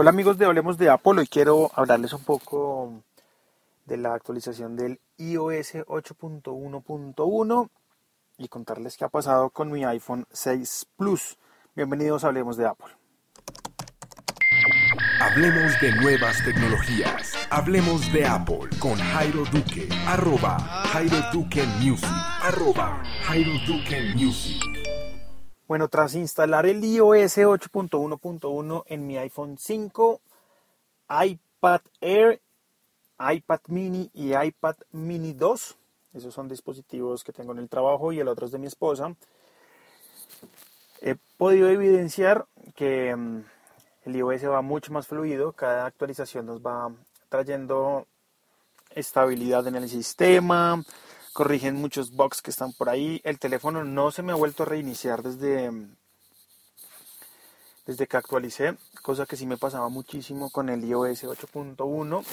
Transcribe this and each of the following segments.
Hola amigos de Hablemos de Apple, hoy quiero hablarles un poco de la actualización del iOS 8.1.1 y contarles qué ha pasado con mi iPhone 6 Plus. Bienvenidos a Hablemos de Apple. Hablemos de nuevas tecnologías. Hablemos de Apple con Jairo Duque. Arroba Jairo Duque Music. Arroba Jairo Duque Music. Bueno, tras instalar el iOS 8.1.1 en mi iPhone 5, iPad Air, iPad Mini y iPad Mini 2, esos son dispositivos que tengo en el trabajo y el otro es de mi esposa, he podido evidenciar que mm, el iOS va mucho más fluido, cada actualización nos va trayendo estabilidad en el sistema, corrigen muchos bugs que están por ahí. El teléfono no se me ha vuelto a reiniciar desde, desde que actualicé, cosa que sí me pasaba muchísimo con el iOS 8.1.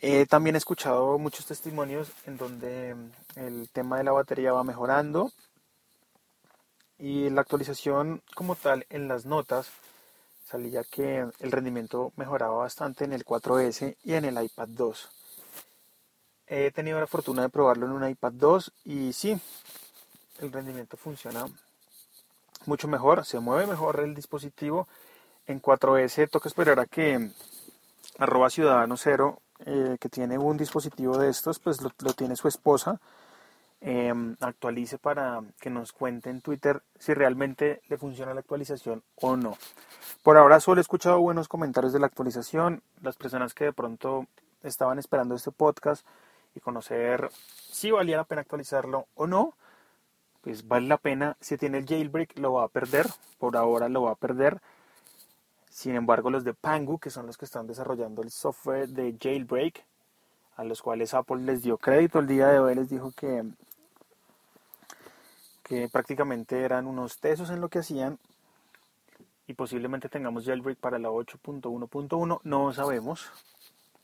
He también escuchado muchos testimonios en donde el tema de la batería va mejorando y la actualización como tal en las notas salía que el rendimiento mejoraba bastante en el 4S y en el iPad 2. He tenido la fortuna de probarlo en un iPad 2 y sí, el rendimiento funciona mucho mejor, se mueve mejor el dispositivo. En 4S toca esperar a que arroba ciudadano cero, eh, que tiene un dispositivo de estos, pues lo, tiene su esposa, em, actualice para que nos cuente en Twitter si realmente le funciona la actualización o no. Por ahora solo he escuchado buenos comentarios de la actualización. Las personas que de pronto estaban esperando este podcast y conocer si valía la pena actualizarlo o no, pues vale la pena. Si tiene el jailbreak lo va a perder, por ahora lo va a perder. Sin embargo, los de Pangu, que son los que están desarrollando el software de jailbreak, a los cuales Apple les dio crédito el día de hoy, les dijo que, que prácticamente eran unos tesos en lo que hacían y posiblemente tengamos jailbreak para la 8.1.1, no sabemos,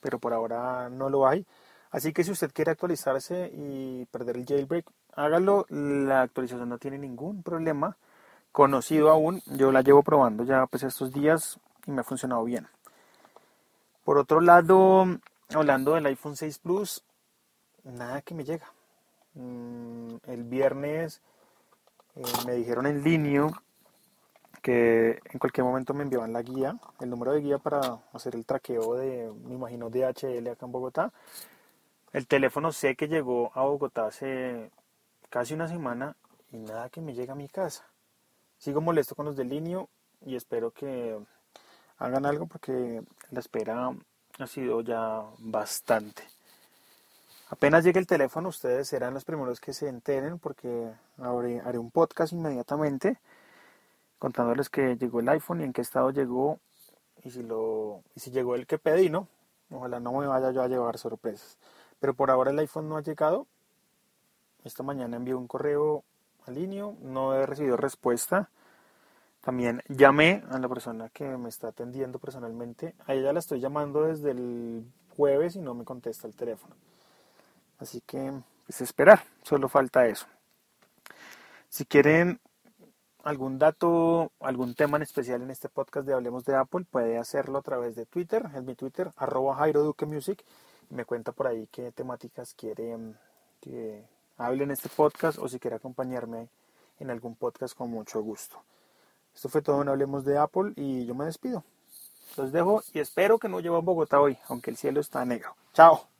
pero por ahora no lo hay. Así que si usted quiere actualizarse y perder el jailbreak, hágalo. La actualización no tiene ningún problema. Conocido aún, yo la llevo probando ya pues estos días y me ha funcionado bien. Por otro lado, hablando del iPhone 6 Plus, nada que me llega. Mm, el viernes eh, me dijeron en línea que en cualquier momento me enviaban la guía, el número de guía para hacer el traqueo de, me imagino, DHL acá en Bogotá. El teléfono sé que llegó a Bogotá hace casi una semana y nada que me llega a mi casa. Sigo molesto con los del y espero que hagan algo porque la espera ha sido ya bastante. Apenas llegue el teléfono, ustedes serán los primeros que se enteren porque haré, haré un podcast inmediatamente contándoles que llegó el iPhone y en qué estado llegó y si, lo, y si llegó el que pedí, ¿no? Ojalá no me vaya yo a llevar sorpresas. Pero por ahora el iPhone no ha llegado. Esta mañana envié un correo al línea, no he recibido respuesta. También llamé a la persona que me está atendiendo personalmente. A ella la estoy llamando desde el jueves y no me contesta el teléfono. Así que, pues esperar, solo falta eso. Si quieren algún dato, algún tema en especial en este podcast de Hablemos de Apple, puede hacerlo a través de Twitter, en mi Twitter, arroba Jairo Duque Music me cuenta por ahí qué temáticas quiere mm, que hable en este podcast o si quiere acompañarme en algún podcast con mucho gusto. Esto fue todo en Hablemos de Apple y yo me despido. Los dejo y espero que no lleve a Bogotá hoy, aunque el cielo está negro. Chao.